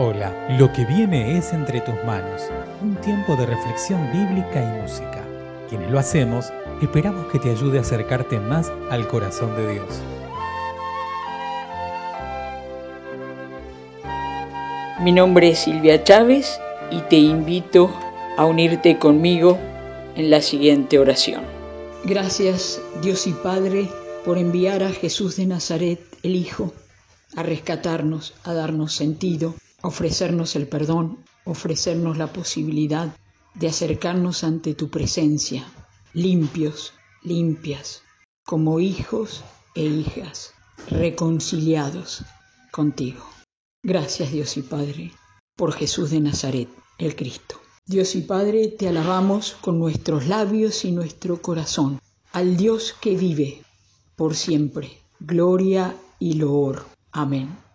Hola, lo que viene es entre tus manos, un tiempo de reflexión bíblica y música. Quienes lo hacemos, esperamos que te ayude a acercarte más al corazón de Dios. Mi nombre es Silvia Chávez y te invito a unirte conmigo en la siguiente oración. Gracias Dios y Padre por enviar a Jesús de Nazaret, el Hijo, a rescatarnos, a darnos sentido ofrecernos el perdón, ofrecernos la posibilidad de acercarnos ante tu presencia, limpios, limpias, como hijos e hijas, reconciliados contigo. Gracias Dios y Padre, por Jesús de Nazaret, el Cristo. Dios y Padre, te alabamos con nuestros labios y nuestro corazón, al Dios que vive por siempre. Gloria y loor. Amén.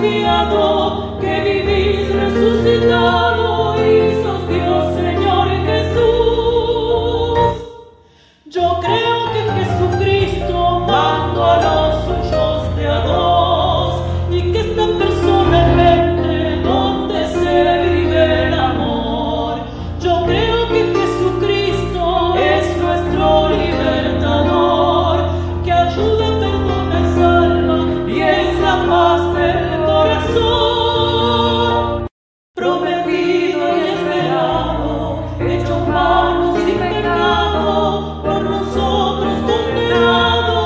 confiado que vivís resucitado. Prometido y esperado, hecho malos y pecado, por nosotros condenado,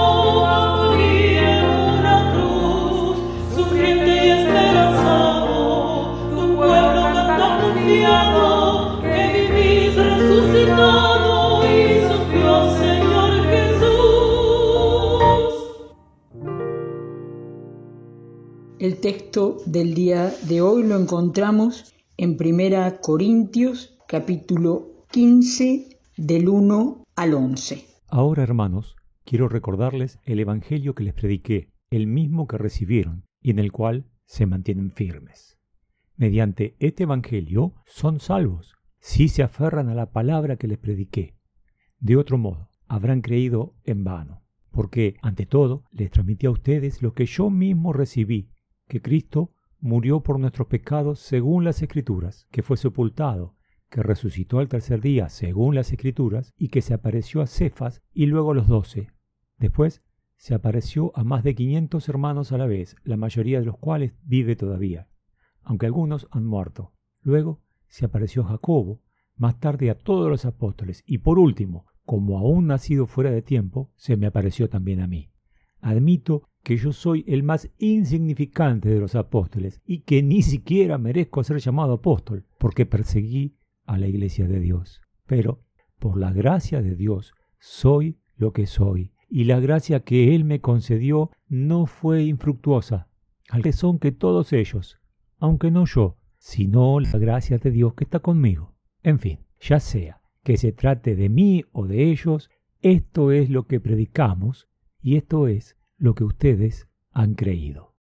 morir en una cruz, suficiente y esperanzado, tu pueblo que confiado, que vivís, resucitó. El texto del día de hoy lo encontramos en Primera Corintios capítulo 15 del 1 al 11. Ahora, hermanos, quiero recordarles el Evangelio que les prediqué, el mismo que recibieron y en el cual se mantienen firmes. Mediante este Evangelio son salvos, si se aferran a la palabra que les prediqué. De otro modo, habrán creído en vano, porque, ante todo, les transmití a ustedes lo que yo mismo recibí, que Cristo murió por nuestros pecados según las Escrituras, que fue sepultado, que resucitó al tercer día según las Escrituras, y que se apareció a Cefas y luego a los doce. Después se apareció a más de quinientos hermanos a la vez, la mayoría de los cuales vive todavía, aunque algunos han muerto. Luego se apareció a Jacobo, más tarde a todos los apóstoles, y por último, como aún nacido fuera de tiempo, se me apareció también a mí. Admito que yo soy el más insignificante de los apóstoles y que ni siquiera merezco ser llamado apóstol, porque perseguí a la iglesia de Dios. Pero, por la gracia de Dios, soy lo que soy, y la gracia que Él me concedió no fue infructuosa, al que son que todos ellos, aunque no yo, sino la gracia de Dios que está conmigo. En fin, ya sea que se trate de mí o de ellos, esto es lo que predicamos y esto es lo que ustedes han creído.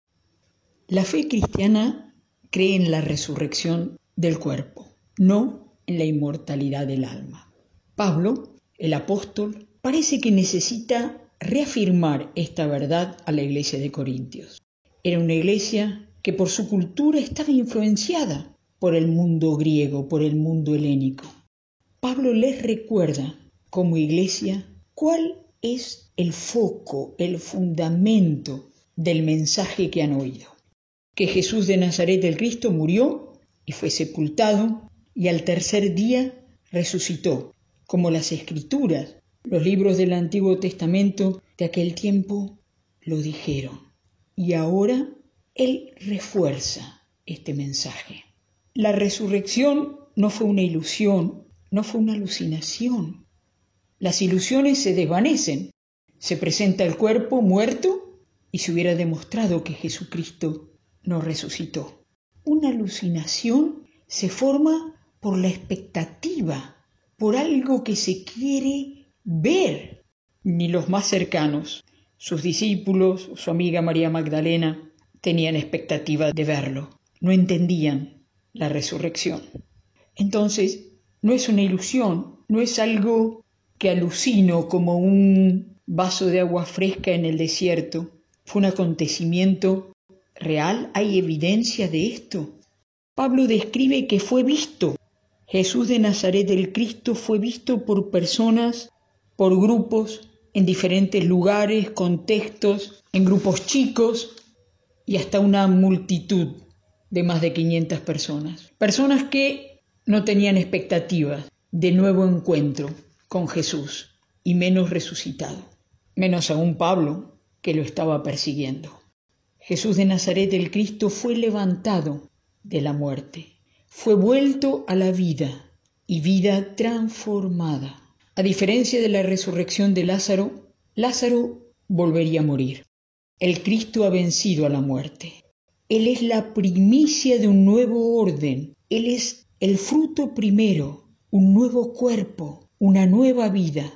La fe cristiana cree en la resurrección del cuerpo, no en la inmortalidad del alma. Pablo, el apóstol, parece que necesita reafirmar esta verdad a la iglesia de Corintios. Era una iglesia que por su cultura estaba influenciada por el mundo griego, por el mundo helénico. Pablo les recuerda como iglesia cuál es el foco, el fundamento del mensaje que han oído. Que Jesús de Nazaret del Cristo murió y fue sepultado y al tercer día resucitó, como las escrituras, los libros del Antiguo Testamento de aquel tiempo lo dijeron. Y ahora Él refuerza este mensaje. La resurrección no fue una ilusión, no fue una alucinación. Las ilusiones se desvanecen. Se presenta el cuerpo muerto y se hubiera demostrado que Jesucristo no resucitó. Una alucinación se forma por la expectativa, por algo que se quiere ver. Ni los más cercanos, sus discípulos, su amiga María Magdalena, tenían expectativa de verlo. No entendían la resurrección. Entonces, no es una ilusión, no es algo que alucino como un vaso de agua fresca en el desierto. Fue un acontecimiento real, hay evidencia de esto. Pablo describe que fue visto. Jesús de Nazaret del Cristo fue visto por personas, por grupos, en diferentes lugares, contextos, en grupos chicos y hasta una multitud de más de 500 personas. Personas que no tenían expectativas de nuevo encuentro con Jesús y menos resucitado, menos aún Pablo que lo estaba persiguiendo. Jesús de Nazaret el Cristo fue levantado de la muerte, fue vuelto a la vida y vida transformada. A diferencia de la resurrección de Lázaro, Lázaro volvería a morir. El Cristo ha vencido a la muerte. Él es la primicia de un nuevo orden. Él es el fruto primero, un nuevo cuerpo, una nueva vida.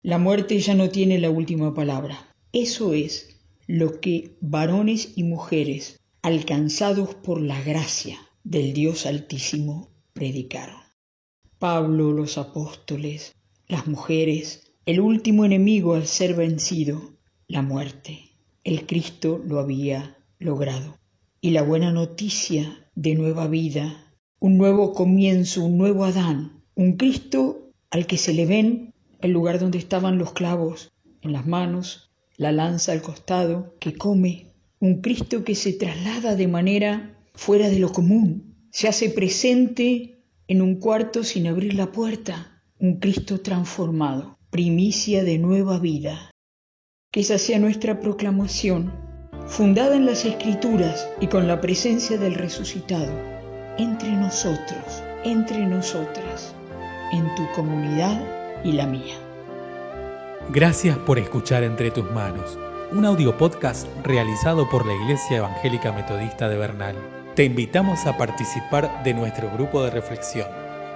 La muerte ya no tiene la última palabra. Eso es lo que varones y mujeres, alcanzados por la gracia del Dios Altísimo, predicaron. Pablo, los apóstoles, las mujeres, el último enemigo al ser vencido, la muerte. El Cristo lo había logrado. Y la buena noticia de nueva vida un nuevo comienzo, un nuevo Adán, un Cristo al que se le ven el lugar donde estaban los clavos en las manos, la lanza al costado, que come, un Cristo que se traslada de manera fuera de lo común, se hace presente en un cuarto sin abrir la puerta, un Cristo transformado, primicia de nueva vida. Que esa sea nuestra proclamación, fundada en las Escrituras y con la presencia del resucitado entre nosotros, entre nosotras, en tu comunidad y la mía. Gracias por escuchar Entre tus manos, un audio podcast realizado por la Iglesia Evangélica Metodista de Bernal. Te invitamos a participar de nuestro grupo de reflexión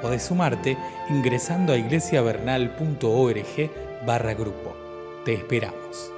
Podés sumarte ingresando a iglesiavernal.org barra grupo. Te esperamos.